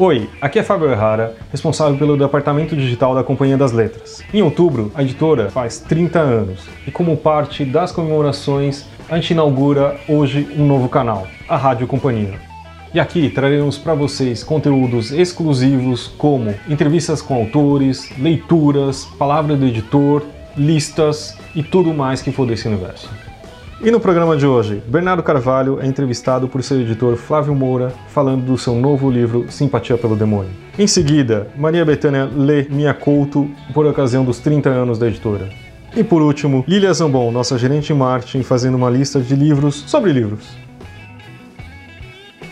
Oi, aqui é Fábio Errara, responsável pelo departamento digital da Companhia das Letras. Em outubro, a editora faz 30 anos e, como parte das comemorações, a gente inaugura hoje um novo canal, a Rádio Companhia. E aqui traremos para vocês conteúdos exclusivos como entrevistas com autores, leituras, palavra do editor, listas e tudo mais que for desse universo. E no programa de hoje, Bernardo Carvalho é entrevistado por seu editor Flávio Moura, falando do seu novo livro Simpatia pelo Demônio. Em seguida, Maria Bethânia lê Minha Couto por ocasião dos 30 anos da editora. E por último, Lilia Zambon, nossa gerente de marketing, fazendo uma lista de livros sobre livros.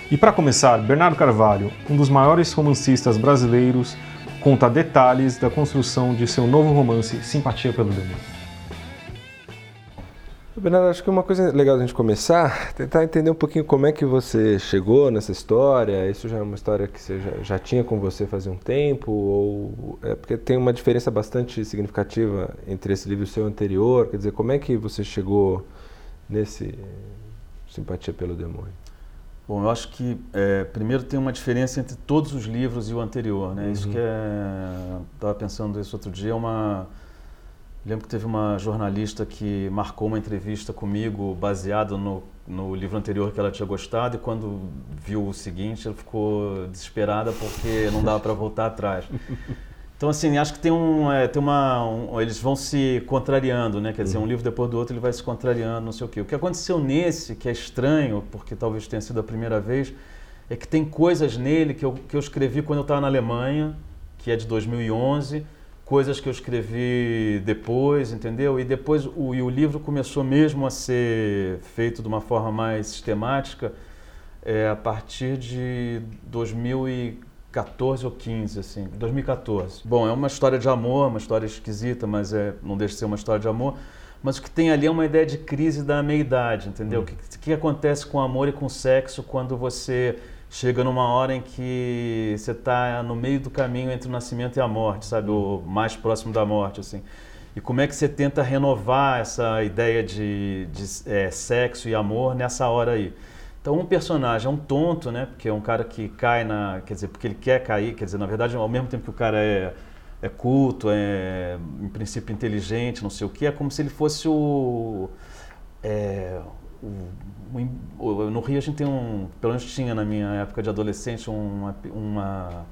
E para começar, Bernardo Carvalho, um dos maiores romancistas brasileiros, conta detalhes da construção de seu novo romance Simpatia pelo Demônio. Bernardo, acho que uma coisa legal a gente começar, tentar entender um pouquinho como é que você chegou nessa história. Isso já é uma história que você já, já tinha com você fazia um tempo, ou é porque tem uma diferença bastante significativa entre esse livro e o seu anterior. Quer dizer, como é que você chegou nesse Simpatia pelo Demônio? Bom, eu acho que é, primeiro tem uma diferença entre todos os livros e o anterior, né? Uhum. Isso que é, estava pensando isso outro dia, é uma Lembro que teve uma jornalista que marcou uma entrevista comigo baseado no, no livro anterior que ela tinha gostado e quando viu o seguinte ela ficou desesperada porque não dava para voltar atrás. Então assim acho que tem um, é, tem uma um, eles vão se contrariando, né? Quer dizer um livro depois do outro ele vai se contrariando, não sei o quê. O que aconteceu nesse que é estranho porque talvez tenha sido a primeira vez é que tem coisas nele que eu, que eu escrevi quando eu estava na Alemanha, que é de 2011 coisas que eu escrevi depois, entendeu? E depois o, e o livro começou mesmo a ser feito de uma forma mais sistemática é, a partir de 2014 ou 15, assim, 2014. Bom, é uma história de amor, uma história esquisita, mas é, não deixa de ser uma história de amor. Mas o que tem ali é uma ideia de crise da meia-idade, entendeu? Hum. O que, que acontece com o amor e com o sexo quando você chega numa hora em que você está no meio do caminho entre o nascimento e a morte, sabe? O mais próximo da morte, assim. E como é que você tenta renovar essa ideia de, de é, sexo e amor nessa hora aí? Então, um personagem é um tonto, né? Porque é um cara que cai na. Quer dizer, porque ele quer cair, quer dizer, na verdade, ao mesmo tempo que o cara é, é culto, é, em princípio, inteligente, não sei o quê, é como se ele fosse o. É, o, no Rio a gente tem um, pelo menos tinha na minha época de adolescente, uma, uma,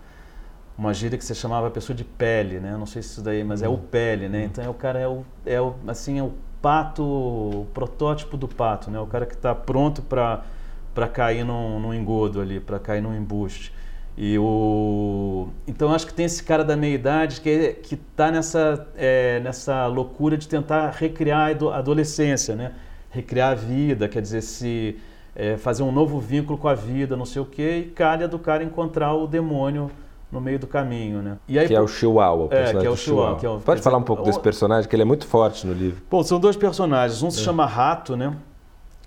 uma gíria que se chamava pessoa de pele, né? Não sei se isso daí, mas é o uhum. pele, né? Uhum. Então é o cara é o, é o assim é o pato, o protótipo do pato, né? O cara que está pronto para para cair num, num engodo ali, para cair num embuste. E o então acho que tem esse cara da meia idade que que está nessa é, nessa loucura de tentar recriar a adolescência, né? Recriar a vida, quer dizer, se é, fazer um novo vínculo com a vida, não sei o quê, e calha do cara encontrar o demônio no meio do caminho, né? E aí, que é o Chihuahua, o personagem é, que é o Chihuahua. Que é o, Pode falar dizer, um pouco o, desse personagem, que ele é muito forte no livro. Bom, são dois personagens. Um se é. chama Rato, né?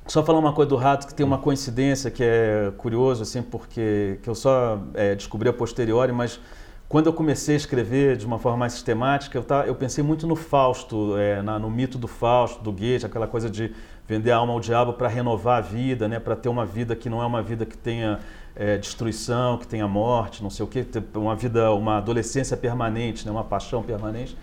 Só falar uma coisa do Rato, que tem uma coincidência que é curioso, assim, porque que eu só é, descobri a posteriori, mas quando eu comecei a escrever de uma forma mais sistemática, eu, tá, eu pensei muito no Fausto, é, na, no mito do Fausto, do Goethe, aquela coisa de vender a alma ao diabo para renovar a vida, né, para ter uma vida que não é uma vida que tenha é, destruição, que tenha morte, não sei o quê, uma vida, uma adolescência permanente, né, uma paixão permanente.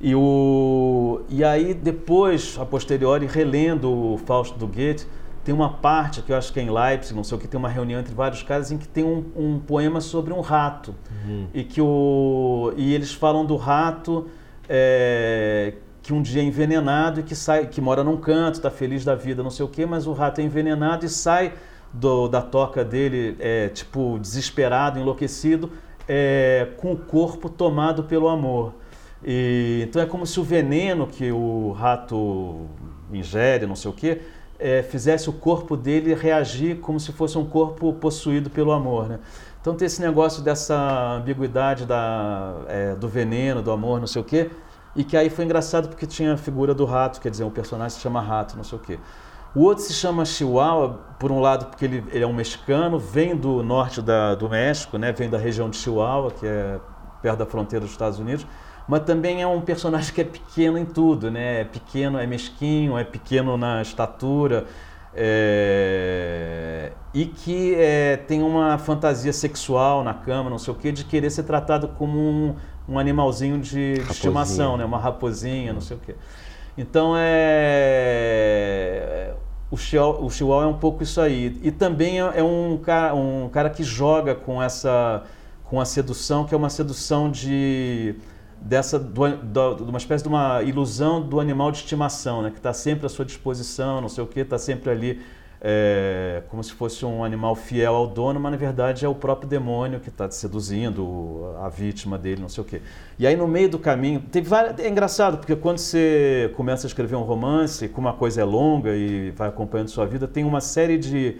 E, o, e aí depois, a posteriori, relendo o Fausto do Goethe, tem uma parte que eu acho que é em Leipzig, não sei o que, tem uma reunião entre vários caras em que tem um, um poema sobre um rato. Uhum. E que o, e eles falam do rato é, que um dia é envenenado e que sai, que mora num canto, está feliz da vida, não sei o que, mas o rato é envenenado e sai do, da toca dele, é, tipo, desesperado, enlouquecido, é, com o corpo tomado pelo amor. E, então é como se o veneno que o rato ingere, não sei o que, é, fizesse o corpo dele reagir como se fosse um corpo possuído pelo amor, né? Então tem esse negócio dessa ambiguidade da, é, do veneno, do amor, não sei o quê, e que aí foi engraçado porque tinha a figura do rato, quer dizer, o personagem se chama Rato, não sei o quê. O outro se chama Chihuahua, por um lado porque ele, ele é um mexicano, vem do norte da, do México, né? vem da região de Chihuahua, que é perto da fronteira dos Estados Unidos, mas também é um personagem que é pequeno em tudo, né? É pequeno, é mesquinho, é pequeno na estatura, É, e que é, tem uma fantasia sexual na cama, não sei o que, de querer ser tratado como um, um animalzinho de, de estimação, né? uma raposinha, não sei o que. Então é o Chihuahua, o Chihuahua é um pouco isso aí. E também é, é um cara, um cara que joga com essa com a sedução, que é uma sedução de dessa do, do, de uma espécie de uma ilusão do animal de estimação, né? que está sempre à sua disposição, não sei o que, está sempre ali é, como se fosse um animal fiel ao dono, mas na verdade é o próprio demônio que está seduzindo a vítima dele, não sei o quê. E aí no meio do caminho, tem várias, é engraçado, porque quando você começa a escrever um romance, como uma coisa é longa e vai acompanhando sua vida, tem uma série de,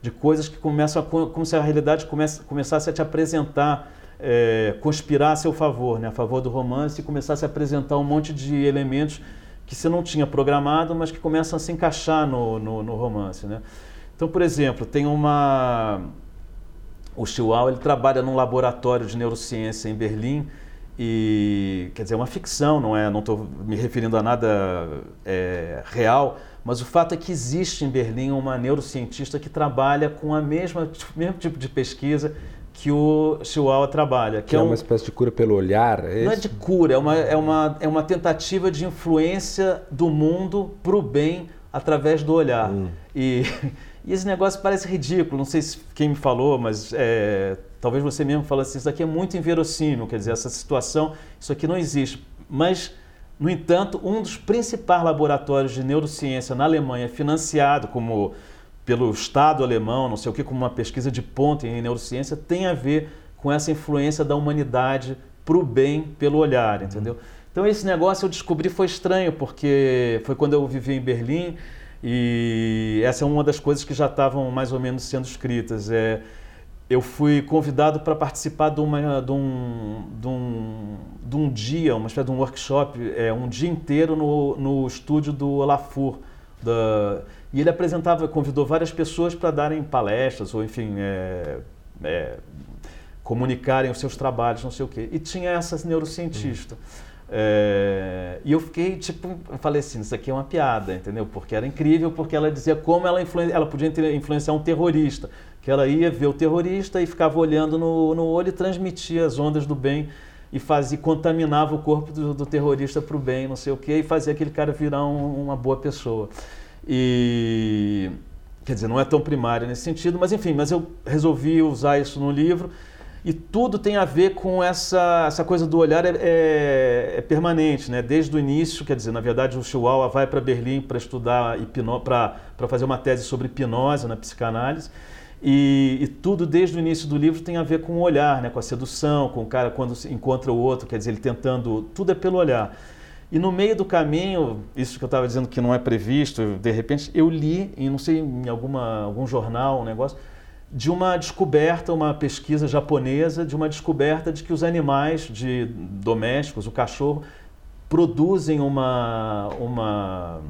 de coisas que começam a, como se a realidade comece, começasse a te apresentar é, conspirar a seu favor, né, a favor do romance, e começar a se apresentar um monte de elementos que você não tinha programado, mas que começam a se encaixar no, no, no romance. Né? Então, por exemplo, tem uma. O Chihuahua ele trabalha num laboratório de neurociência em Berlim e quer dizer é uma ficção, não é? Não estou me referindo a nada é, real, mas o fato é que existe em Berlim uma neurocientista que trabalha com a mesma mesmo tipo de pesquisa que o Chihuahua trabalha. Que, que é, é uma espécie de cura pelo olhar? É não é de cura, é uma, é, uma, é uma tentativa de influência do mundo para o bem através do olhar. Hum. E, e, esse negócio parece ridículo, não sei se quem me falou, mas é, talvez você mesmo fale assim, isso aqui é muito inverossímil, quer dizer, essa situação, isso aqui não existe. Mas, no entanto, um dos principais laboratórios de neurociência na Alemanha, financiado como pelo Estado alemão, não sei o que, como uma pesquisa de ponta em neurociência, tem a ver com essa influência da humanidade para o bem pelo olhar, entendeu? Então esse negócio eu descobri foi estranho, porque foi quando eu vivi em Berlim e essa é uma das coisas que já estavam mais ou menos sendo escritas. É, eu fui convidado para participar de, uma, de, um, de, um, de um dia, uma espécie de um workshop, é, um dia inteiro no, no estúdio do Olafur, da, e ele apresentava, convidou várias pessoas para darem palestras ou, enfim, é, é, comunicarem os seus trabalhos, não sei o quê. E tinha essa neurocientista. É, e eu fiquei, tipo, eu falei assim, isso aqui é uma piada, entendeu? Porque era incrível, porque ela dizia como ela, ela podia influenciar um terrorista. Que ela ia ver o terrorista e ficava olhando no, no olho e transmitia as ondas do bem e fazia, contaminava o corpo do, do terrorista para o bem, não sei o quê, e fazia aquele cara virar um, uma boa pessoa. E quer dizer, não é tão primário nesse sentido, mas enfim, mas eu resolvi usar isso no livro e tudo tem a ver com essa, essa coisa do olhar é, é, é permanente, né? Desde o início, quer dizer, na verdade o Chihuahua vai para Berlim para estudar para fazer uma tese sobre hipnose na psicanálise. E, e, tudo desde o início do livro tem a ver com o olhar, né? com a sedução, com o cara quando encontra o outro, quer dizer, ele tentando. Tudo é pelo olhar. E no meio do caminho, isso que eu estava dizendo que não é previsto, de repente eu li, em não sei, em alguma, algum jornal, um negócio, de uma descoberta, uma pesquisa japonesa, de uma descoberta de que os animais de domésticos, o cachorro, produzem uma, uma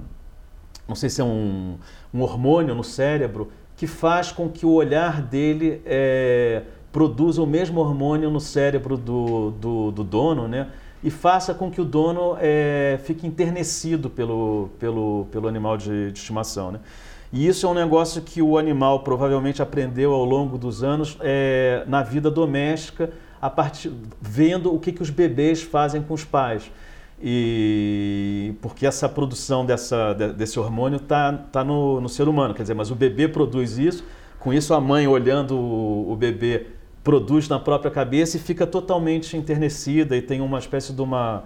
não sei se é um, um hormônio no cérebro que faz com que o olhar dele é, produza o mesmo hormônio no cérebro do, do, do dono, né? E faça com que o dono é, fique enternecido pelo, pelo, pelo animal de, de estimação. Né? E isso é um negócio que o animal provavelmente aprendeu ao longo dos anos é, na vida doméstica, a partir, vendo o que, que os bebês fazem com os pais. E porque essa produção dessa, desse hormônio está tá no, no ser humano, quer dizer, mas o bebê produz isso, com isso a mãe olhando o, o bebê produz na própria cabeça e fica totalmente enternecida e tem uma espécie de uma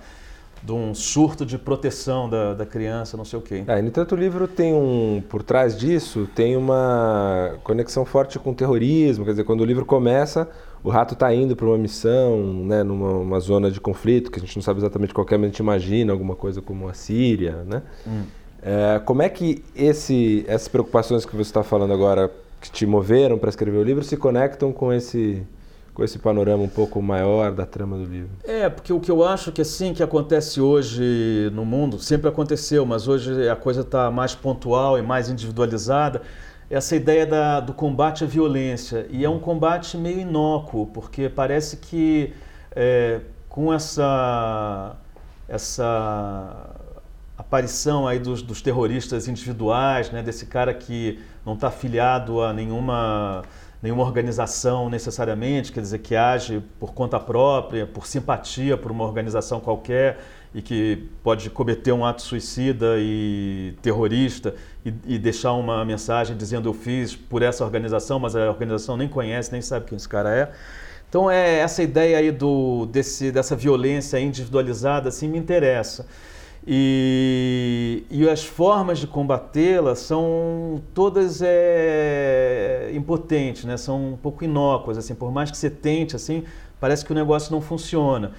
de um surto de proteção da, da criança, não sei o quê. É, no entanto, o livro tem um, por trás disso, tem uma conexão forte com o terrorismo, quer dizer, quando o livro começa, o rato está indo para uma missão, né, numa zona de conflito, que a gente não sabe exatamente qual é, mas a gente imagina alguma coisa como a Síria, né? Hum. É, como é que esse, essas preocupações que você está falando agora que te moveram para escrever o livro se conectam com esse com esse panorama um pouco maior da trama do livro. É, porque o que eu acho que assim que acontece hoje no mundo, sempre aconteceu, mas hoje a coisa está mais pontual e mais individualizada, essa ideia da, do combate à violência. E é um combate meio inócuo, porque parece que é, com essa, essa aparição aí dos, dos terroristas individuais, né, desse cara que não está afiliado a nenhuma nenhuma organização necessariamente, quer dizer, que age por conta própria, por simpatia por uma organização qualquer e que pode cometer um ato suicida e terrorista e, e, deixar uma mensagem dizendo eu fiz por essa organização, mas a organização nem conhece, nem sabe quem esse cara é. Então é essa ideia aí do, desse, dessa violência individualizada assim me interessa. E, e as formas de combatê-la são todas é, impotentes, né? são um pouco inócuas. Assim, por mais que você tente, assim, parece que o negócio não funciona.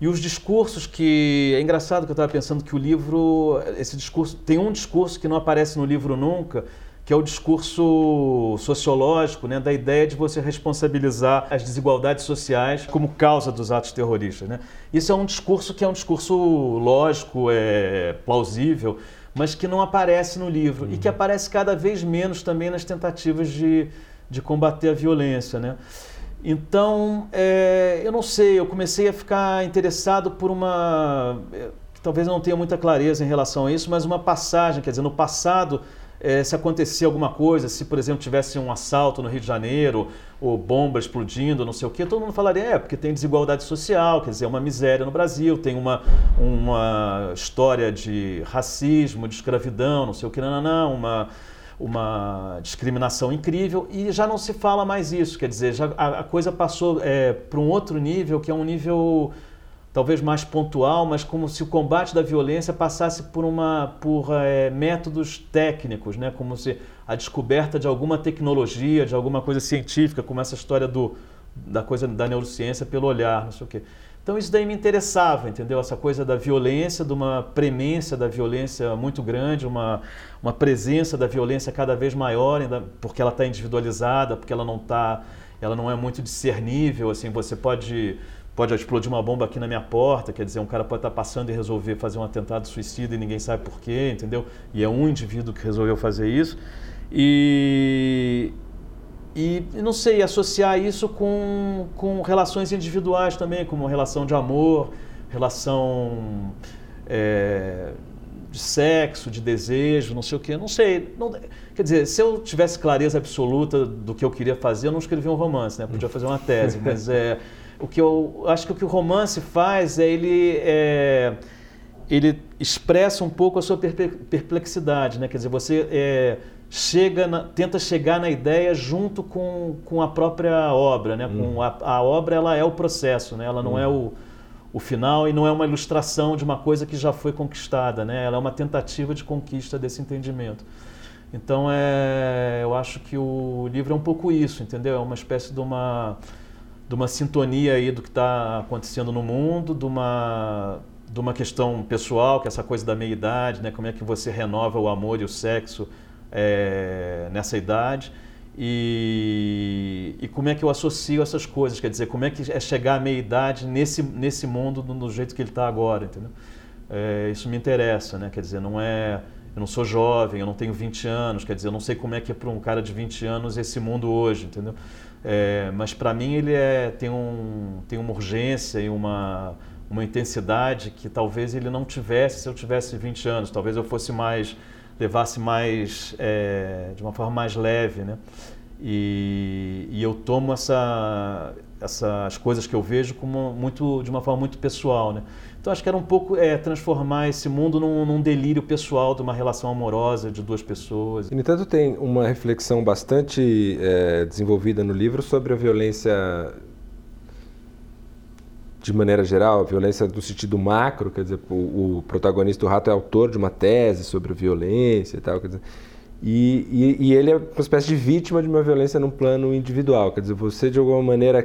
E os discursos que. É engraçado que eu estava pensando que o livro. Esse discurso. Tem um discurso que não aparece no livro nunca, que é o discurso sociológico, né, da ideia de você responsabilizar as desigualdades sociais como causa dos atos terroristas. Né? Isso é um discurso que é um discurso lógico, é plausível, mas que não aparece no livro uhum. e que uhum. aparece cada vez menos também nas tentativas de, de combater a violência. Né? Então, é, eu não sei, eu comecei a ficar interessado por uma. É, talvez eu não tenha muita clareza em relação a isso, mas uma passagem, quer dizer, no passado é, se acontecia alguma coisa, se, por exemplo, tivesse um assalto no Rio de Janeiro, ou bomba explodindo, não sei o quê, todo mundo falaria, é, porque tem desigualdade social, quer dizer, é uma miséria no Brasil, tem uma, uma história de racismo, de escravidão, não sei o que, não, não, não, uma, uma discriminação incrível, e já não se fala mais isso, quer dizer, já, a, a coisa passou é, para um outro nível, que é um nível talvez mais pontual, mas como se o combate da violência passasse por uma por é, métodos técnicos, né? Como se a descoberta de alguma tecnologia, de alguma coisa científica, como essa história do da coisa da neurociência pelo olhar, não sei o quê. Então isso daí me interessava, entendeu? Essa coisa da violência, de uma premência da violência muito grande, uma, uma presença da violência cada vez maior, ainda porque ela está individualizada, porque ela não tá, ela não é muito discernível, assim, você pode pode explodir uma bomba aqui na minha porta, quer dizer, um cara pode estar passando e resolver fazer um atentado suicida e ninguém sabe por quê, entendeu? E é um indivíduo que resolveu fazer isso. E, e não sei, associar isso com, com relações individuais também, como relação de amor, relação é, de sexo, de desejo, não sei o quê, não sei. Não, quer dizer, se eu tivesse clareza absoluta do que eu queria fazer, eu não escrevia um romance, né? Podia fazer uma tese, mas é o que eu acho que o que o romance faz é ele é, ele expressa um pouco a sua perplexidade, né? Quer dizer, você é, chega na, tenta chegar na ideia junto com, com a própria obra, né? Hum. Com a, a, obra ela é o processo, né? Ela não hum. é o, o final e não é uma ilustração de uma coisa que já foi conquistada, né? Ela é uma tentativa de conquista desse entendimento. Então é, eu acho que o livro é um pouco isso, entendeu? É uma espécie de uma de uma sintonia aí do que está acontecendo no mundo, de uma, de uma questão pessoal, que é essa coisa da meia-idade, né? como é que você renova o amor e o sexo é, nessa idade. E, e, como é que eu associo essas coisas, quer dizer, como é que é chegar à meia-idade nesse, nesse mundo do, jeito que ele está agora, entendeu? É, isso me interessa, né? Quer dizer, não é... Eu não sou jovem, eu não tenho 20 anos, quer dizer, eu não sei como é que é para um cara de 20 anos esse mundo hoje, entendeu? É, mas para mim ele é, tem, um, tem uma urgência e uma, uma intensidade que talvez ele não tivesse se eu tivesse 20 anos. Talvez eu fosse mais, levasse mais, é, de uma forma mais leve, né? E, e eu tomo essa, essas coisas que eu vejo como muito, de uma forma muito pessoal, né? Então acho que era um pouco é, transformar esse mundo num, num, delírio pessoal de uma relação amorosa de duas pessoas. E, no entanto, tem uma reflexão bastante é, desenvolvida no livro sobre a violência de maneira geral, a violência do sentido macro, quer dizer, o, o protagonista do rato é autor de uma tese sobre violência e tal, quer dizer, e, e, e, ele é uma espécie de vítima de uma violência num plano individual, quer dizer, você de alguma maneira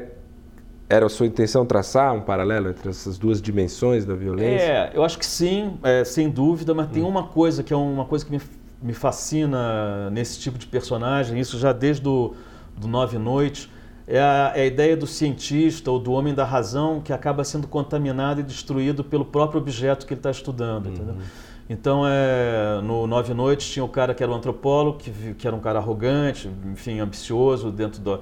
era a sua intenção traçar um paralelo entre essas duas dimensões da violência? É, eu acho que sim, é, sem dúvida, mas hum. tem uma coisa que é uma coisa que me, me fascina nesse tipo de personagem, isso já desde do, do Nove Noites, é a, é a, ideia do cientista ou do homem da razão que acaba sendo contaminado e destruído pelo próprio objeto que ele está estudando, uhum. entendeu? Então, é, no Nove Noites tinha o cara que era o antropólogo, que, que era um cara arrogante, enfim, ambicioso dentro do,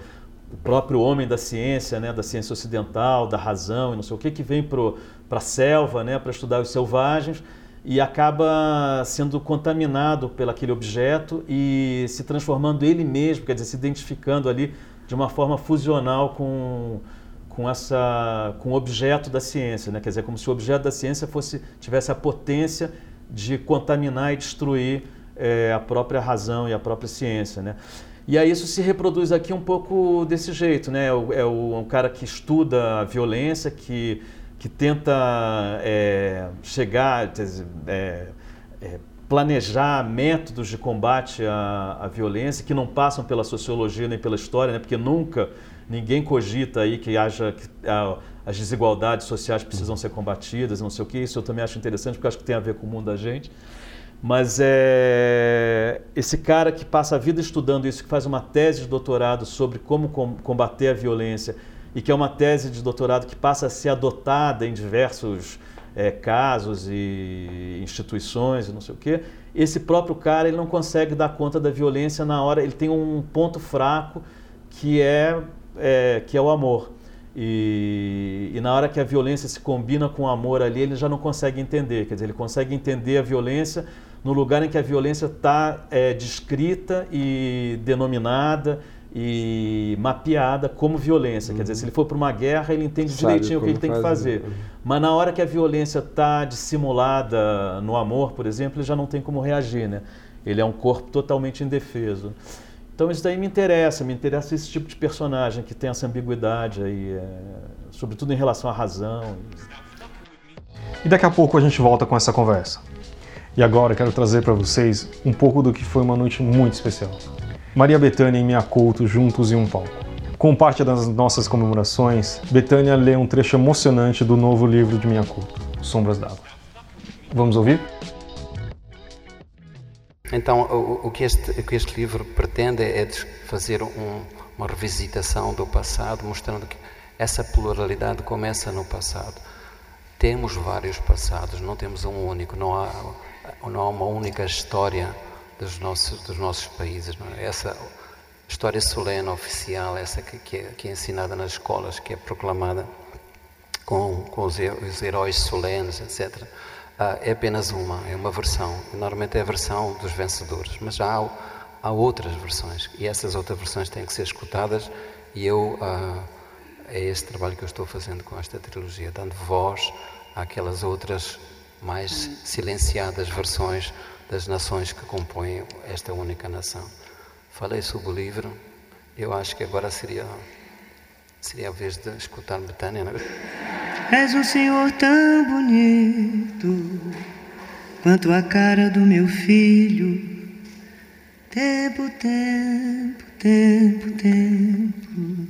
o próprio homem da ciência, né, da ciência ocidental, da razão e não sei o que, que vem para a selva né, para estudar os selvagens. e acaba sendo contaminado pelo aquele objeto e se transformando ele mesmo, quer dizer, se identificando ali de uma forma fusional com, com, essa, com o objeto da ciência, né? quer dizer, como se o objeto da ciência fosse, tivesse a potência de contaminar e destruir é, a própria razão e a própria ciência. Né? E aí isso se reproduz aqui um pouco desse jeito, né? É, o, é um cara que estuda a violência, que que tenta é, chegar, é, é, planejar métodos de combate à, à, violência que não passam pela sociologia nem pela história, né? porque nunca ninguém cogita aí que haja que a, as desigualdades sociais precisam ser combatidas, não sei o que. Isso eu também acho interessante porque acho que tem a ver com o mundo da gente. Mas é esse cara que passa a vida estudando isso, que faz uma tese de doutorado sobre como combater a violência e que é uma tese de doutorado que passa a ser adotada em diversos é, casos e instituições e não sei o quê, esse próprio cara ele não consegue dar conta da violência na hora, ele tem um ponto fraco que é, é que é o amor. E, e, na hora que a violência se combina com o amor ali, ele já não consegue entender. Quer dizer, ele consegue entender a violência no lugar em que a violência está é, descrita e denominada e mapeada como violência. Uhum. Quer dizer, se ele for para uma guerra, ele entende Sabe direitinho o que ele tem fazer. que fazer. Uhum. Mas na hora que a violência está dissimulada no amor, por exemplo, ele já não tem como reagir, né? Ele é um corpo totalmente indefeso. Então isso daí me interessa, me interessa esse tipo de personagem que tem essa ambiguidade aí, é, sobretudo em relação à razão. E daqui a pouco a gente volta com essa conversa. E agora quero trazer para vocês um pouco do que foi uma noite muito especial. Maria Bethânia e Minha Couto juntos em um palco. Como parte das nossas comemorações, Betânia lê um trecho emocionante do novo livro de Minha Couto, Sombras d'Água. Vamos ouvir? Então, o, o, que este, o, que este, livro pretende é fazer um, uma revisitação do passado, mostrando que essa pluralidade começa no passado. Temos vários passados, não temos um único, não há, não há uma única história dos nossos, dos nossos países. É? Essa história solene oficial, essa que, que, é, que, é, ensinada nas escolas, que é proclamada com, com os, os, heróis solenes, etc., ah, é apenas uma, é uma versão. Normalmente é a versão dos vencedores, mas já há, há outras versões e essas outras versões têm que ser escutadas e eu. Ah, é esse trabalho que eu estou fazendo com esta trilogia, dando voz àquelas outras mais silenciadas versões das nações que compõem esta única nação. Falei sobre o livro, eu acho que agora seria, seria a vez de escutar Betânia. Né? És um senhor tão bonito quanto a cara do meu filho. Tempo, tempo, tempo, tempo,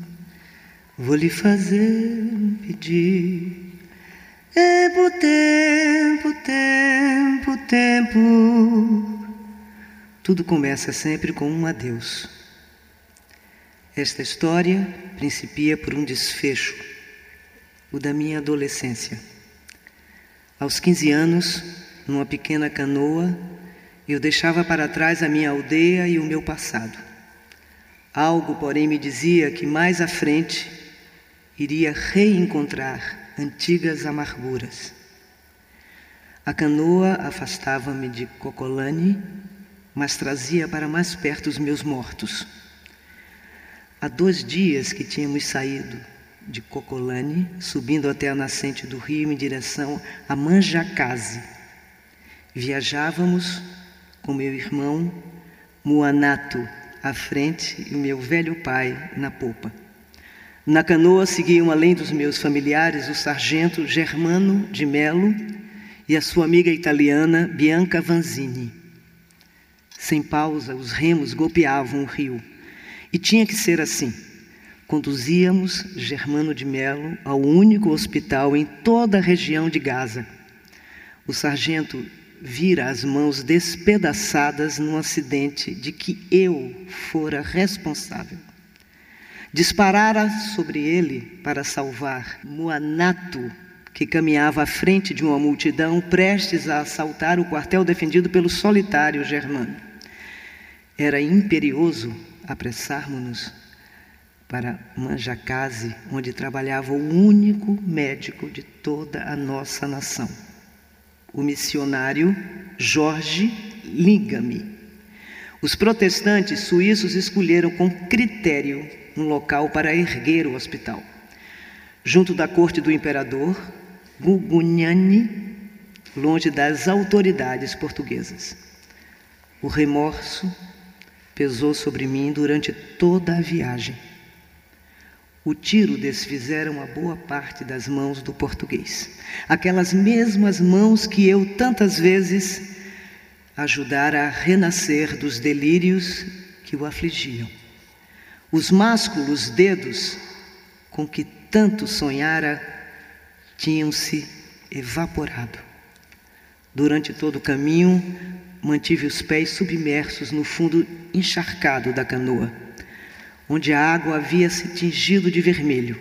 vou lhe fazer um pedido. Tempo, tempo, tempo, tempo. Tudo começa sempre com um adeus. Esta história principia por um desfecho, o da minha adolescência. Aos 15 anos, numa pequena canoa, eu deixava para trás a minha aldeia e o meu passado. Algo, porém, me dizia que mais à frente iria reencontrar antigas amarguras. A canoa afastava-me de Cocolane, mas trazia para mais perto os meus mortos. Há dois dias que tínhamos saído de Cocolane, subindo até a nascente do rio em direção a Manjacase. Viajávamos com meu irmão Muanato à frente e o meu velho pai na popa. Na canoa seguiam, além dos meus familiares, o sargento Germano de Melo e a sua amiga italiana Bianca Vanzini. Sem pausa, os remos golpeavam o rio. E tinha que ser assim. Conduzíamos Germano de Melo ao único hospital em toda a região de Gaza. O sargento vira as mãos despedaçadas num acidente de que eu fora responsável disparara sobre ele para salvar Muanato, que caminhava à frente de uma multidão prestes a assaltar o quartel defendido pelo solitário Germano. Era imperioso apressarmos-nos para Manjacase, onde trabalhava o único médico de toda a nossa nação, o missionário Jorge Lingame. Os protestantes suíços escolheram com critério um local para erguer o hospital. Junto da corte do imperador Gugugnani, longe das autoridades portuguesas. O remorso pesou sobre mim durante toda a viagem. O tiro desfizera uma boa parte das mãos do português. Aquelas mesmas mãos que eu tantas vezes ajudara a renascer dos delírios que o afligiam. Os másculos dedos com que tanto sonhara tinham-se evaporado. Durante todo o caminho, mantive os pés submersos no fundo encharcado da canoa, onde a água havia se tingido de vermelho.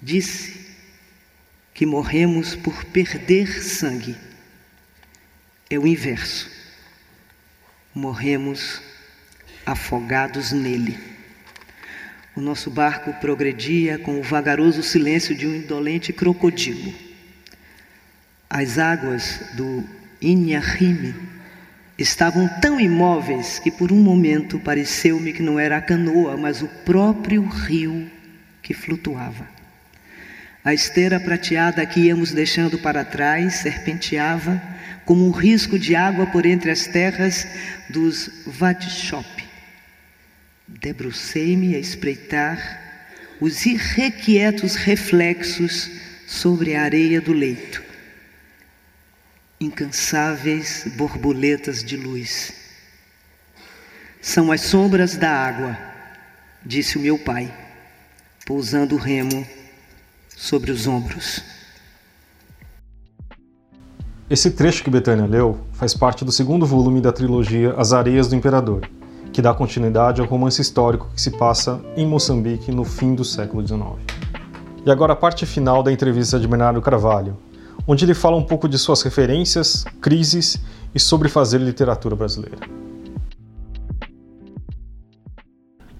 Disse que morremos por perder sangue é o inverso. Morremos afogados nele. O nosso barco progredia com o vagaroso silêncio de um indolente crocodilo. As águas do Inhahime estavam tão imóveis que por um momento pareceu-me que não era a canoa, mas o próprio rio que flutuava. A esteira prateada que íamos deixando para trás serpenteava como um risco de água por entre as terras dos Vatshop. Debrucei-me a espreitar os irrequietos reflexos sobre a areia do leito. Incansáveis borboletas de luz. São as sombras da água, disse o meu pai, pousando o remo sobre os ombros. Esse trecho que Betânia leu faz parte do segundo volume da trilogia As Areias do Imperador, que dá continuidade ao romance histórico que se passa em Moçambique no fim do século XIX. E agora a parte final da entrevista de Bernardo Carvalho, onde ele fala um pouco de suas referências, crises e sobre fazer literatura brasileira.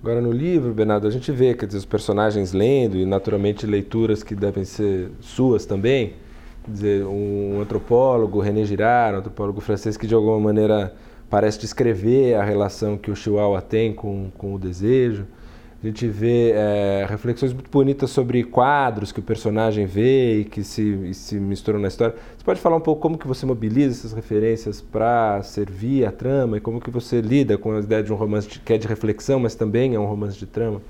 Agora no livro, Bernardo, a gente vê quer dizer, os personagens lendo e naturalmente leituras que devem ser suas também dizer, um antropólogo, René Girard, um antropólogo francês, que de alguma maneira parece descrever a relação que o Chihuahua tem com, com o desejo. A gente vê é, reflexões muito bonitas sobre quadros que o personagem vê e que se, e se misturam na história. Você pode falar um pouco como que você mobiliza essas referências para servir a trama e como que você lida com a ideia de um romance de, que é de reflexão, mas também é um romance de trama?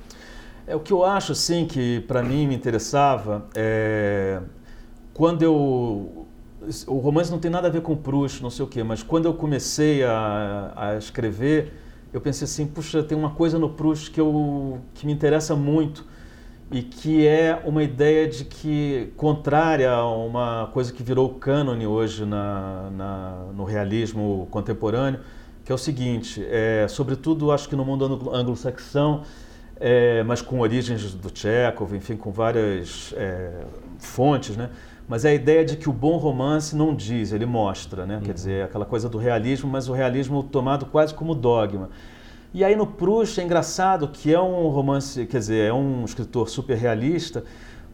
É o que eu acho assim que para mim me interessava é quando eu o romance não tem nada a ver com Proust, não sei o quê, mas quando eu comecei a, a escrever, eu pensei assim, puxa, tem uma coisa no Proust que, eu, que me interessa muito e que é uma ideia de que, contrária a uma coisa que virou cânone hoje na, na, no realismo contemporâneo, que é o seguinte, é, sobretudo acho que no mundo anglo-saxão, é, mas com origens do Chekhov, enfim, com várias é, fontes, né? Mas é a ideia de que o bom romance não diz, ele mostra, né? Uhum. Quer dizer, aquela coisa do realismo, mas o realismo tomado quase como dogma. E aí no Proust é engraçado que é um romance, quer dizer, é um escritor super realista,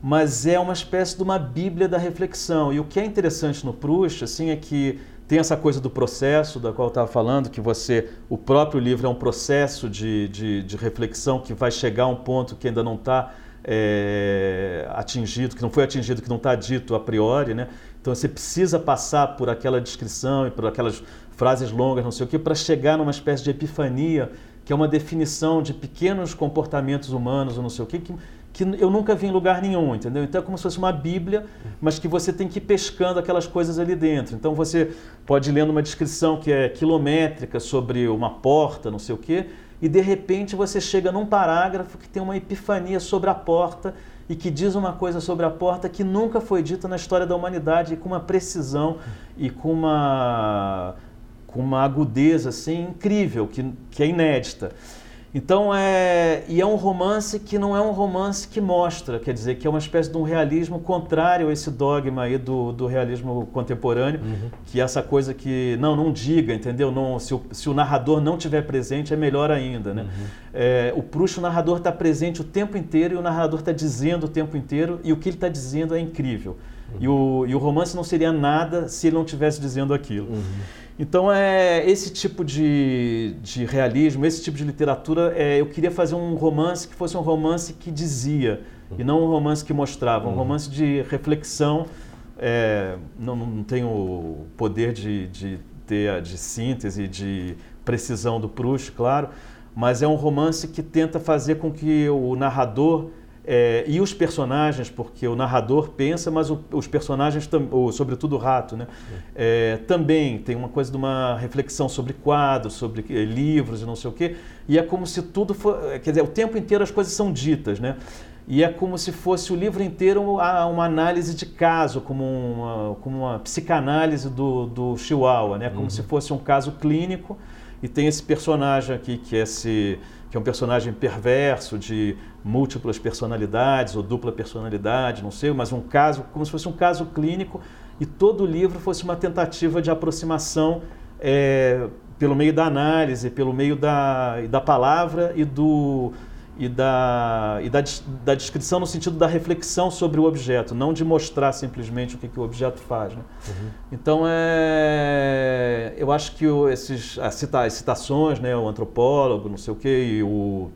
mas é uma espécie de uma bíblia da reflexão. E o que é interessante no Proust, assim, é que tem essa coisa do processo, da qual eu estava falando, que você, o próprio livro é um processo de, de, de reflexão que vai chegar a um ponto que ainda não está é, atingido, que não foi atingido, que não está dito a priori, né? Então você precisa passar por aquela descrição e por aquelas frases longas, não sei o que, para chegar numa espécie de epifania, que é uma definição de pequenos comportamentos humanos, ou não sei o que, que, que eu nunca vi em lugar nenhum, entendeu? Então é como se fosse uma Bíblia, mas que você tem que ir pescando aquelas coisas ali dentro. Então você pode ir lendo uma descrição que é quilométrica sobre uma porta, não sei o quê, e de repente você chega num parágrafo que tem uma epifania sobre a porta e que diz uma coisa sobre a porta que nunca foi dita na história da humanidade e com uma precisão e com uma, com uma agudeza assim incrível, que, que é inédita. Então é e é um romance que não é um romance que mostra, quer dizer, que é uma espécie de um realismo contrário a esse dogma aí do, do realismo contemporâneo, uhum. que é essa coisa que não não diga, entendeu? Não se o, se o narrador não tiver presente é melhor ainda, né? Uhum. É, o Proust, o narrador está presente o tempo inteiro e o narrador está dizendo o tempo inteiro e o que ele está dizendo é incrível. Uhum. E, o, e o romance não seria nada se ele não estivesse dizendo aquilo. Então, é esse tipo de, de realismo, esse tipo de literatura, é, eu queria fazer um romance que fosse um romance que dizia, e não um romance que mostrava, um uhum. romance de reflexão. É, não, não tem o poder de, de ter de síntese, de precisão do Proust, claro, mas é um romance que tenta fazer com que o narrador é, e os personagens, porque o narrador pensa, mas o, os personagens, ou, sobretudo o rato, né, é, também tem uma coisa de uma reflexão sobre quadros, sobre livros e não sei o quê. E é como se tudo for, quer dizer, o tempo inteiro as coisas são ditas, né? E é como se fosse o livro inteiro uma análise de caso, como uma, como uma psicanálise do, do Chihuahua, né? Como uhum. se fosse um caso clínico. E tem esse personagem aqui que é esse que é um personagem perverso de múltiplas personalidades ou dupla personalidade, não sei, mas um caso, como se fosse um caso clínico e todo o livro fosse uma tentativa de aproximação é, pelo meio da análise, pelo meio da, da palavra e do e, da, e da, da, descrição no sentido da reflexão sobre o objeto, não de mostrar simplesmente o que, que o objeto faz. Né? Uhum. Então, é, eu acho que o, esses, as, cita, as, citações, né, o antropólogo, não sei o quê, e, o,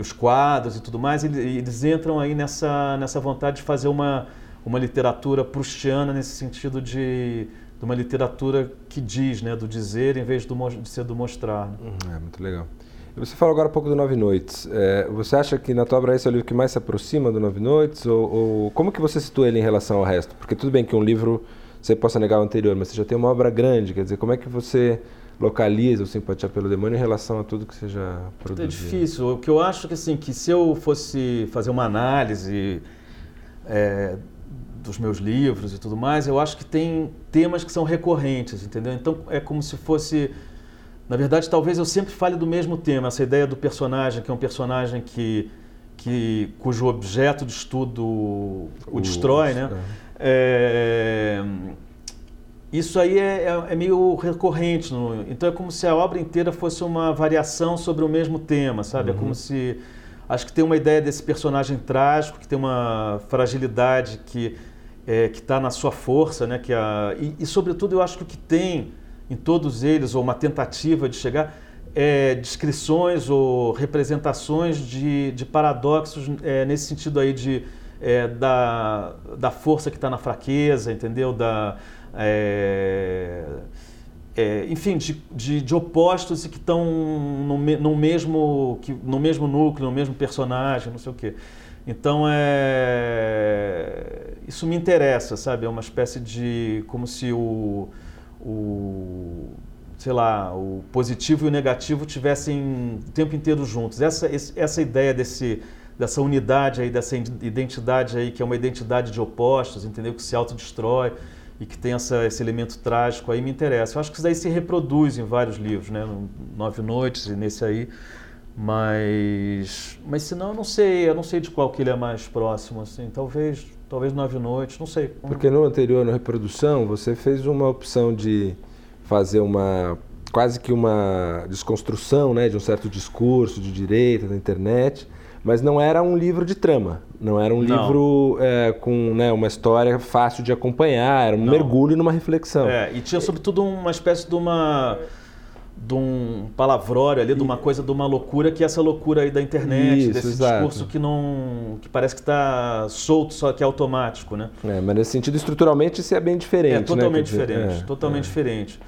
os quadros e tudo mais, eles, eles entram aí nessa, nessa vontade de fazer uma, uma literatura prustiana nesse sentido de, de uma literatura que diz, né, do dizer em vez do, de ser do mostrar. Né? Uhum, é muito legal. Você falou agora um pouco do Nove Noites. É, você acha que na tua obra esse é o livro que mais se aproxima do Nove Noites? Ou, ou, como que você situa ele em relação ao resto? Porque tudo bem que um livro você possa negar o anterior, mas você já tem uma obra grande, quer dizer, como é que você localiza o Simpatia pelo Demônio em relação a tudo que você já produziu? É difícil. O que eu acho que assim, que se eu fosse fazer uma análise é, dos meus livros e tudo mais, eu acho que tem temas que são recorrentes, entendeu? Então é como se fosse na verdade, talvez eu sempre fale do mesmo tema, essa ideia do personagem, que é um personagem que, que cujo objeto de estudo o destrói, né? É, isso aí é, é, é meio recorrente. No, então é como se a obra inteira fosse uma variação sobre o mesmo tema, sabe? Uhum. É como uhum. se. Acho que tem uma ideia desse personagem trágico, que tem uma fragilidade que é, está na sua força, né? Que a, e, e, sobretudo, eu acho que o que tem em todos eles, ou uma tentativa de chegar, é, descrições ou representações de, de paradoxos é, nesse sentido aí de, é, da, da força que está na fraqueza, entendeu? Da, é, é, enfim, de, de, de, opostos que estão no, no, mesmo, que, no mesmo núcleo, no mesmo personagem, não sei o quê. Então, é, isso me interessa, sabe? É uma espécie de. como se o o sei lá, o positivo e o negativo tivessem o tempo inteiro juntos. Essa, essa ideia desse, dessa unidade aí, dessa identidade aí, que é uma identidade de opostos, entendeu? Que se autodestrói e que tem essa, esse elemento trágico aí, me interessa. Eu acho que isso daí se reproduz em vários livros, né? Nove Noites e nesse aí. Mas, mas se não, eu não sei, eu não sei de qual que ele é mais próximo, assim. Talvez talvez nove noites, não sei. Porque no anterior, na reprodução, você fez uma opção de fazer uma quase que uma desconstrução né, de um certo discurso de direita da internet, mas não era um livro de trama, não era um não. livro é, com né, uma história fácil de acompanhar, era um não. mergulho numa reflexão. É, e tinha sobretudo uma espécie de uma de um palavrório ali, de uma coisa, de uma loucura que é essa loucura aí da internet, Isso, desse exato. discurso que não. que parece que está solto, só que é automático, né? É, mas nesse sentido, estruturalmente, isso é bem diferente. É né? totalmente né? diferente, é, totalmente é. diferente.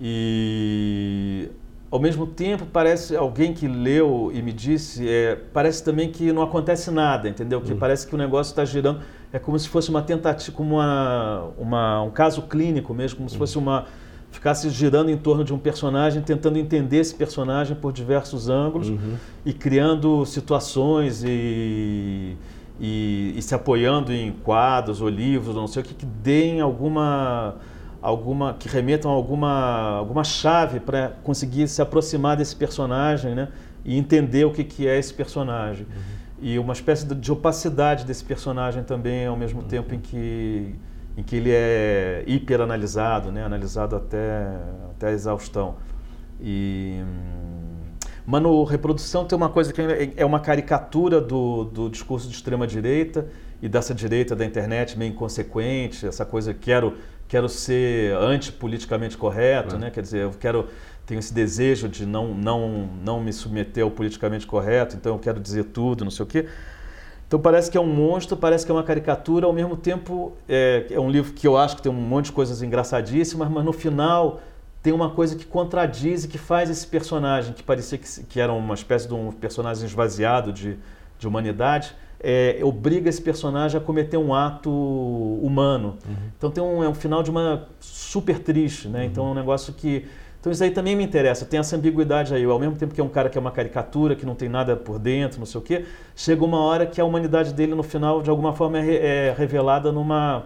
E ao mesmo tempo parece alguém que leu e me disse, é, parece também que não acontece nada, entendeu? Que hum. parece que o negócio está girando, é como se fosse uma tentativa, como uma, uma, um caso clínico mesmo, como se hum. fosse uma ficasse girando em torno de um personagem, tentando entender esse personagem por diversos ângulos uhum. e criando situações e, e, e, se apoiando em quadros ou livros, ou não sei o que, que deem alguma alguma que remetam a alguma alguma chave para conseguir se aproximar desse personagem, né? e entender o que, que é esse personagem. Uhum. E uma espécie de opacidade desse personagem também, ao mesmo uhum. tempo em que, em que ele é hiperanalisado, né? analisado até, até a exaustão. E, mas no Reprodução tem uma coisa que é uma caricatura do, do discurso de extrema-direita e dessa direita da internet meio inconsequente, essa coisa quero quero ser antipoliticamente correto, é. né? Quer dizer, eu quero tenho esse desejo de não não não me submeter ao politicamente correto, então eu quero dizer tudo, não sei o quê. Então parece que é um monstro, parece que é uma caricatura, ao mesmo tempo é, é um livro que eu acho que tem um monte de coisas engraçadíssimas, mas no final tem uma coisa que contradiz e que faz esse personagem, que parecia que, que era uma espécie de um personagem esvaziado de, de humanidade, é, obriga esse personagem a cometer um ato humano. Uhum. Então tem um, é um final de uma super triste, né? Uhum. Então é um negócio que então isso aí também me interessa, tem essa ambiguidade aí. Ao mesmo tempo que é um cara que é uma caricatura, que não tem nada por dentro, não sei o quê, chega uma hora que a humanidade dele no final, de alguma forma, é, é revelada numa,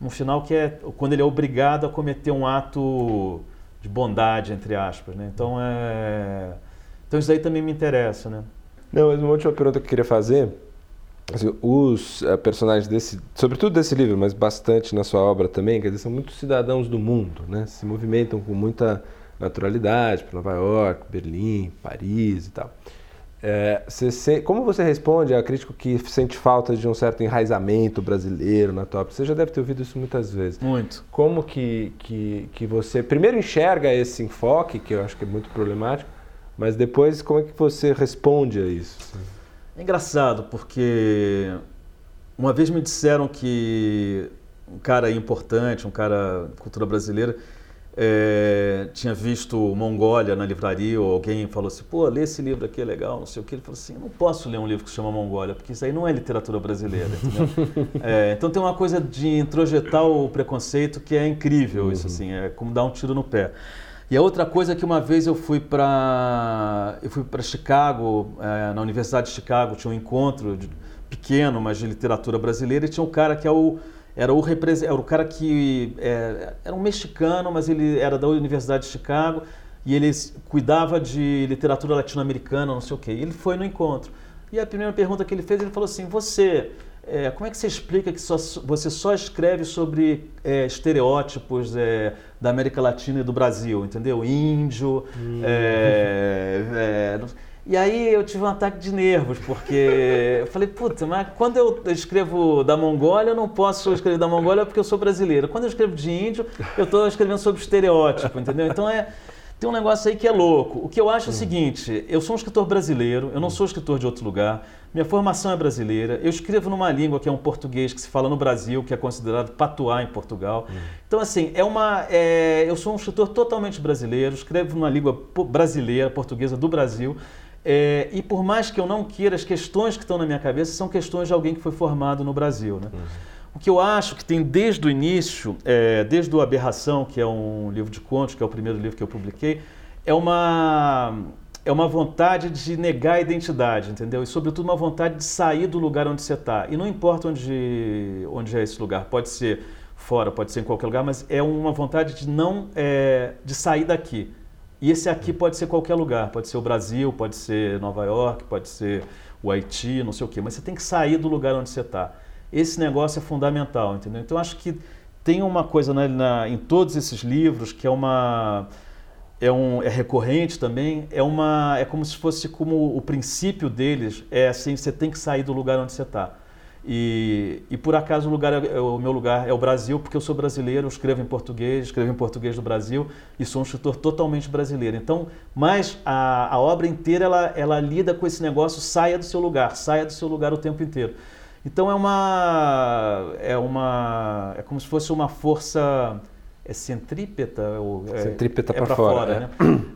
num final que é quando ele é obrigado a cometer um ato de bondade, entre aspas. Né? Então, é... então isso aí também me interessa. Né? Não, mas uma última pergunta que eu queria fazer Assim, os uh, personagens desse, sobretudo desse livro, mas bastante na sua obra também, quer dizer, são muitos cidadãos do mundo, né? Se movimentam com muita naturalidade para Nova York, Berlim, Paris e tal. É, você, como você responde a crítico que sente falta de um certo enraizamento brasileiro na top? Você já deve ter ouvido isso muitas vezes. Muito. Como que, que, que você primeiro enxerga esse enfoque, que eu acho que é muito problemático, mas depois como é que você responde a isso? É engraçado porque uma vez me disseram que um cara importante, um cara cultura brasileira, é, tinha visto Mongólia na livraria ou alguém falou assim, pô, lê esse livro aqui, é legal, não sei o que. Ele falou assim, não posso ler um livro que se chama Mongólia, porque isso aí não é literatura brasileira, é, então tem uma coisa de introjetar o preconceito que é incrível, uhum. isso assim, é como dar um tiro no pé. E a outra coisa é que uma vez eu fui para eu fui para Chicago, é, na Universidade de Chicago, tinha um encontro de, pequeno, mas de literatura brasileira, e tinha um cara que é o, era, o, era o cara que é, era um mexicano, mas ele era da Universidade de Chicago, e ele cuidava de literatura latino-americana, não sei o quê. E ele foi no encontro. E a primeira pergunta que ele fez, ele falou assim, você é, como é que você explica que só, você só escreve sobre é, estereótipos é, da América Latina e do Brasil, entendeu? Índio. Hum. É, é, e aí eu tive um ataque de nervos, porque eu falei, puta, mas quando eu escrevo da Mongólia, eu não posso escrever da Mongólia porque eu sou brasileiro. Quando eu escrevo de índio, eu estou escrevendo sobre estereótipo, entendeu? Então é tem um negócio aí que é louco. O que eu acho é o seguinte: eu sou um escritor brasileiro, eu não sou escritor de outro lugar, minha formação é brasileira, eu escrevo numa língua que é um português que se fala no Brasil, que é considerado patuá em Portugal. Uhum. Então, assim, é uma, é, eu sou um escritor totalmente brasileiro, escrevo numa língua brasileira, portuguesa do Brasil. É, e por mais que eu não queira, as questões que estão na minha cabeça são questões de alguém que foi formado no Brasil. Né? Uhum. O que eu acho que tem desde o início, é, desde o Aberração, que é um livro de contos, que é o primeiro livro que eu publiquei, é uma, é uma vontade de negar a identidade, entendeu? E, sobretudo, uma vontade de sair do lugar onde você está. E não importa onde, onde é esse lugar, pode ser fora, pode ser em qualquer lugar, mas é uma vontade de não é, de sair daqui. E esse aqui pode ser qualquer lugar, pode ser o Brasil, pode ser Nova York, pode ser o Haiti, não sei o quê, mas você tem que sair do lugar onde você está. Esse negócio é fundamental, entendeu? Então acho que tem uma coisa na, na, em todos esses livros que é uma é, um, é recorrente também, é uma é como se fosse como o princípio deles é assim, você tem que sair do lugar onde você está. E, e por acaso o lugar é, o meu lugar é o Brasil, porque eu sou brasileiro, escrevo em português, escrevo em português do Brasil e sou um escritor totalmente brasileiro. Então, mas a, a obra inteira ela, ela lida com esse negócio, saia do seu lugar, saia do seu lugar o tempo inteiro. Então é uma é uma é como se fosse uma força é centrípeta ou é, centrípeta é para fora, fora é. né?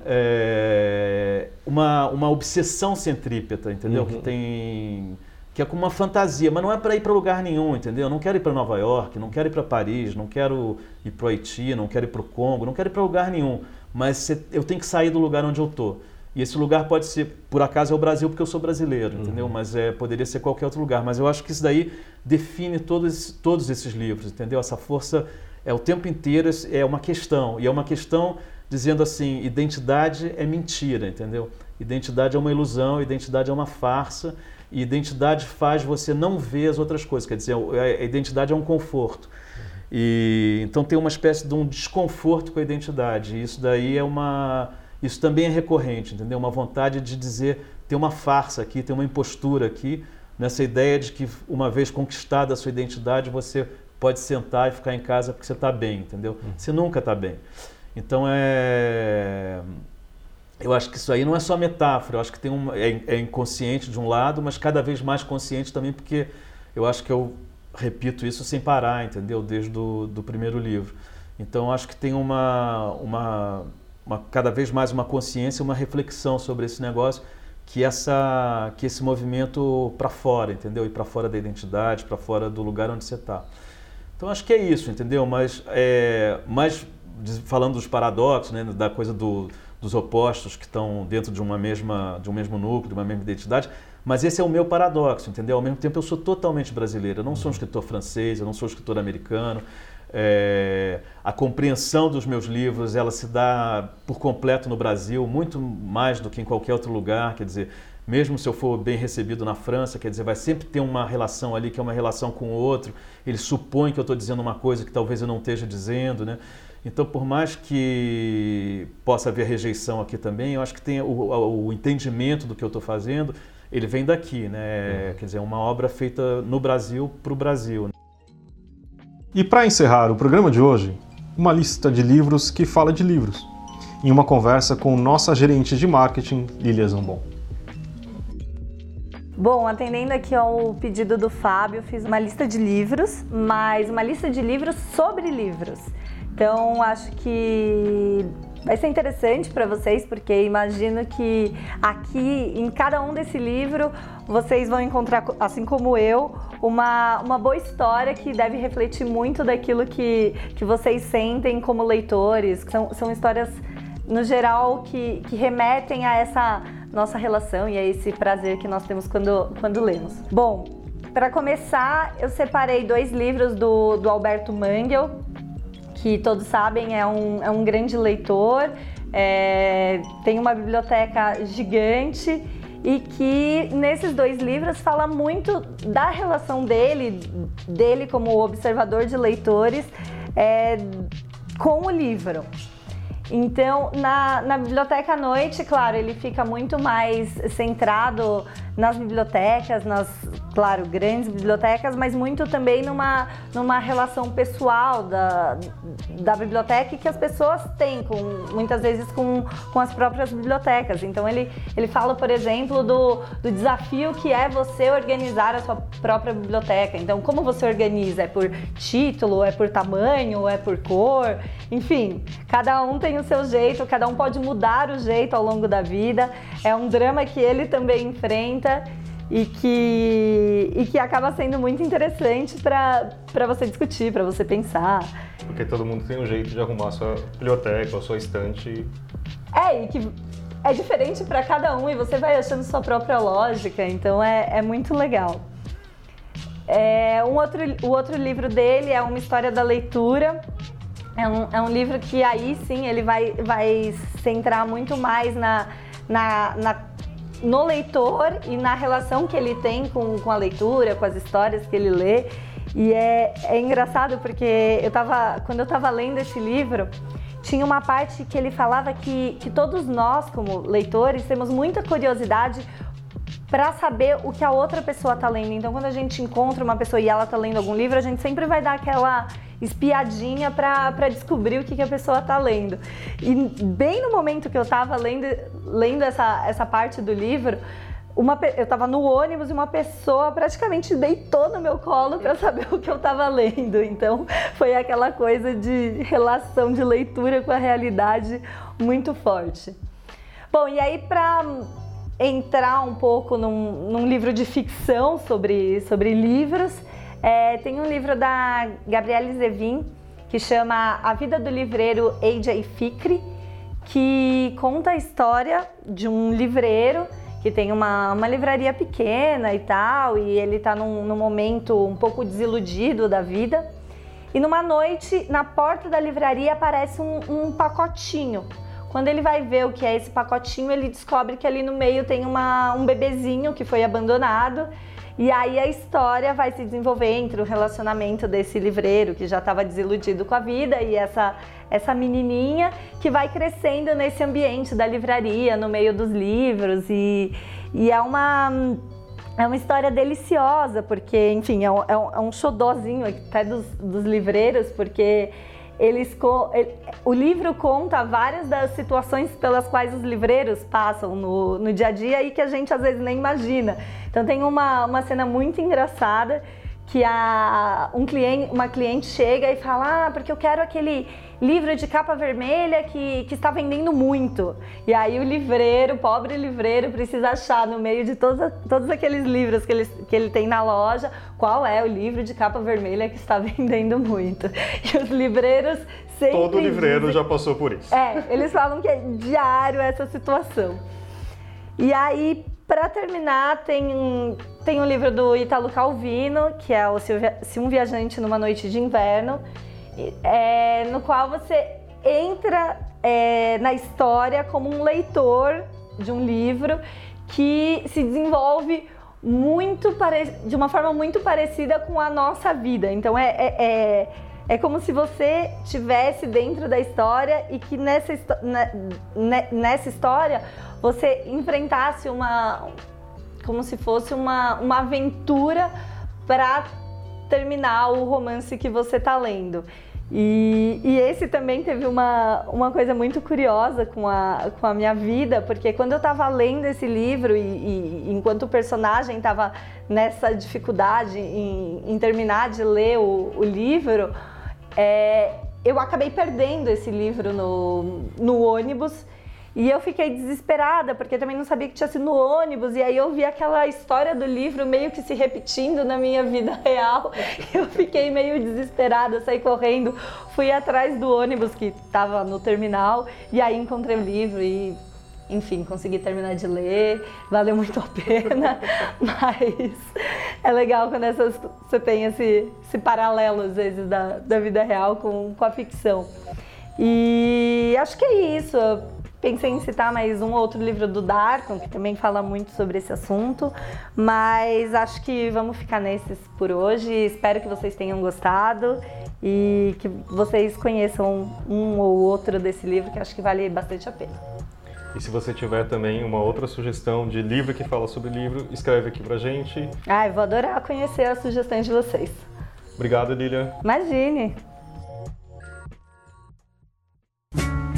é, uma uma obsessão centrípeta, entendeu? Uhum. Que tem que é como uma fantasia, mas não é para ir para lugar nenhum, entendeu? Eu não quero ir para Nova York, não quero ir para Paris, não quero ir para o Haiti, não quero ir para o Congo, não quero ir para lugar nenhum, mas eu tenho que sair do lugar onde eu estou. E esse lugar pode ser, por acaso, é o Brasil porque eu sou brasileiro, uhum. entendeu? Mas é, poderia ser qualquer outro lugar. Mas eu acho que isso daí define todos, todos esses livros, entendeu? Essa força é o tempo inteiro é uma questão. E é uma questão dizendo assim, identidade é mentira, entendeu? Identidade é uma ilusão, identidade é uma farsa, e identidade faz você não ver as outras coisas. Quer dizer, a identidade é um conforto. E então tem uma espécie de um desconforto com a identidade. E isso daí é uma isso também é recorrente, entendeu? Uma vontade de dizer tem uma farsa aqui, tem uma impostura aqui, nessa ideia de que uma vez conquistada a sua identidade, você pode sentar e ficar em casa porque você está bem, entendeu? Hum. Você nunca está bem. Então é eu acho que isso aí não é só metáfora, eu acho que tem um, é, é, inconsciente de um lado, mas cada vez mais consciente também, porque eu acho que eu repito isso sem parar, entendeu? Desde o do primeiro livro. Então acho que tem uma, uma, uma, cada vez mais uma consciência, uma reflexão sobre esse negócio, que essa que esse movimento para fora, entendeu? E para fora da identidade, para fora do lugar onde você está. Então acho que é isso, entendeu? Mas, é, mas falando dos paradoxos, né, da coisa do dos opostos que estão dentro de uma mesma de um mesmo núcleo, de uma mesma identidade. Mas esse é o meu paradoxo, entendeu? Ao mesmo tempo eu sou totalmente brasileiro. Eu não sou um escritor francês, eu não sou um escritor americano. É, a compreensão dos meus livros ela se dá por completo no Brasil, muito mais do que em qualquer outro lugar. Quer dizer, mesmo se eu for bem recebido na França, quer dizer, vai sempre ter uma relação ali que é uma relação com o outro. Ele supõe que eu estou dizendo uma coisa que talvez eu não esteja dizendo, né? Então, por mais que possa haver rejeição aqui também, eu acho que tem o, o entendimento do que eu estou fazendo, ele vem daqui, né? Uhum. Quer dizer, uma obra feita no Brasil para o Brasil. E para encerrar o programa de hoje, uma lista de livros que fala de livros, em uma conversa com nossa gerente de marketing, Lilia Zambon. Bom, atendendo aqui ao pedido do Fábio, fiz uma lista de livros, mas uma lista de livros sobre livros. Então, acho que vai ser interessante para vocês, porque imagino que aqui, em cada um desse livro, vocês vão encontrar, assim como eu, uma, uma boa história que deve refletir muito daquilo que, que vocês sentem como leitores. São, são histórias, no geral, que, que remetem a essa nossa relação e a esse prazer que nós temos quando, quando lemos. Bom, para começar, eu separei dois livros do, do Alberto Mangel, que todos sabem é um, é um grande leitor, é, tem uma biblioteca gigante e que nesses dois livros fala muito da relação dele, dele como observador de leitores, é, com o livro. Então, na, na biblioteca à noite, claro, ele fica muito mais centrado nas bibliotecas, nas, claro, grandes bibliotecas, mas muito também numa, numa relação pessoal da, da biblioteca que as pessoas têm, com, muitas vezes com, com as próprias bibliotecas. Então, ele, ele fala, por exemplo, do, do desafio que é você organizar a sua própria biblioteca. Então, como você organiza? É por título, é por tamanho, é por cor? Enfim, cada um tem o seu jeito, cada um pode mudar o jeito ao longo da vida. É um drama que ele também enfrenta e que, e que acaba sendo muito interessante para você discutir, para você pensar. Porque todo mundo tem um jeito de arrumar a sua biblioteca, a sua estante. É, e que é diferente para cada um e você vai achando sua própria lógica, então é, é muito legal. É, um outro, o outro livro dele é Uma História da Leitura, é um, é um livro que aí sim ele vai, vai centrar muito mais na, na, na no leitor e na relação que ele tem com, com a leitura, com as histórias que ele lê. E é, é engraçado porque eu tava, quando eu estava lendo esse livro, tinha uma parte que ele falava que, que todos nós, como leitores, temos muita curiosidade para saber o que a outra pessoa está lendo. Então, quando a gente encontra uma pessoa e ela está lendo algum livro, a gente sempre vai dar aquela espiadinha para descobrir o que, que a pessoa está lendo. E bem no momento que eu estava lendo, lendo essa, essa parte do livro, uma, eu estava no ônibus e uma pessoa praticamente deitou no meu colo para saber o que eu estava lendo. Então foi aquela coisa de relação de leitura com a realidade muito forte. Bom, e aí para entrar um pouco num, num, livro de ficção sobre, sobre livros, é, tem um livro da Gabriele Zevin que chama A Vida do Livreiro A.J. Fikri, que conta a história de um livreiro que tem uma, uma livraria pequena e tal, e ele está num, num momento um pouco desiludido da vida. E numa noite, na porta da livraria aparece um, um pacotinho Quando ele vai ver o que é esse pacotinho, ele descobre que ali no meio tem uma, um bebezinho que foi abandonado. E aí a história vai se desenvolver entre o relacionamento desse livreiro que já estava desiludido com a vida e essa essa menininha que vai crescendo nesse ambiente da livraria, no meio dos livros e, e é uma é uma história deliciosa, porque, enfim, é um, é um, é xodózinho até dos, dos livreiros, porque eles ele, o livro conta várias das situações pelas quais os livreiros passam no, no dia a dia e que a gente às vezes nem imagina. Então tem uma, uma cena muito engraçada que a, um cliente, uma cliente chega e fala, ah, porque eu quero aquele livro de capa vermelha que, que está vendendo muito. E aí o livreiro, o pobre livreiro, precisa achar no meio de todos, todos aqueles livros que ele, que ele tem na loja qual é o livro de capa vermelha que está vendendo muito. E os livreiros sempre. Todo livreiro dizem, já passou por isso. É, eles falam que é diário essa situação. E aí, para terminar, tem, tem um livro do Italo Calvino, que é o Se um Viajante numa Noite de Inverno é, no qual você entra é, na história como um leitor de um livro que se desenvolve muito de uma forma muito parecida com a nossa vida. Então é, é, é, é como se você tivesse dentro da história e que nessa, nessa história você enfrentasse uma como se fosse uma, uma aventura para terminar o romance que você está lendo. E, e, esse também teve uma, uma coisa muito curiosa com a, com a minha vida, porque quando eu estava lendo esse livro e, e enquanto o personagem estava nessa dificuldade em, em, terminar de ler o, o livro, é, eu acabei perdendo esse livro no, no ônibus e eu fiquei desesperada, porque também não sabia que tinha sido no ônibus, e aí eu vi aquela história do livro meio que se repetindo na minha vida real. Eu fiquei meio desesperada, saí correndo, fui atrás do ônibus que estava no terminal, e aí encontrei o livro e enfim, consegui terminar de ler, valeu muito a pena, mas é legal quando essas, você tem esse, esse paralelo, às vezes, da, da vida real com, com a ficção. E acho que é isso. Pensei em citar mais um outro livro do Darton, que também fala muito sobre esse assunto, mas acho que vamos ficar nesses por hoje. Espero que vocês tenham gostado e que vocês conheçam um ou outro desse livro, que acho que vale bastante a pena. E se você tiver também uma outra sugestão de livro que fala sobre livro, escreve aqui pra gente. Eu vou adorar conhecer as sugestões de vocês. Obrigado, Lilian. Imagine!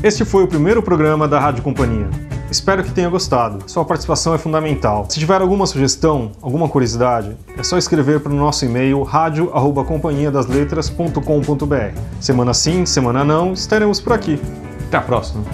Este foi o primeiro programa da Rádio Companhia. Espero que tenha gostado. Sua participação é fundamental. Se tiver alguma sugestão, alguma curiosidade, é só escrever para o nosso e-mail radio@companhiadasletras.com.br. Semana sim, semana não, estaremos por aqui. Até a próxima.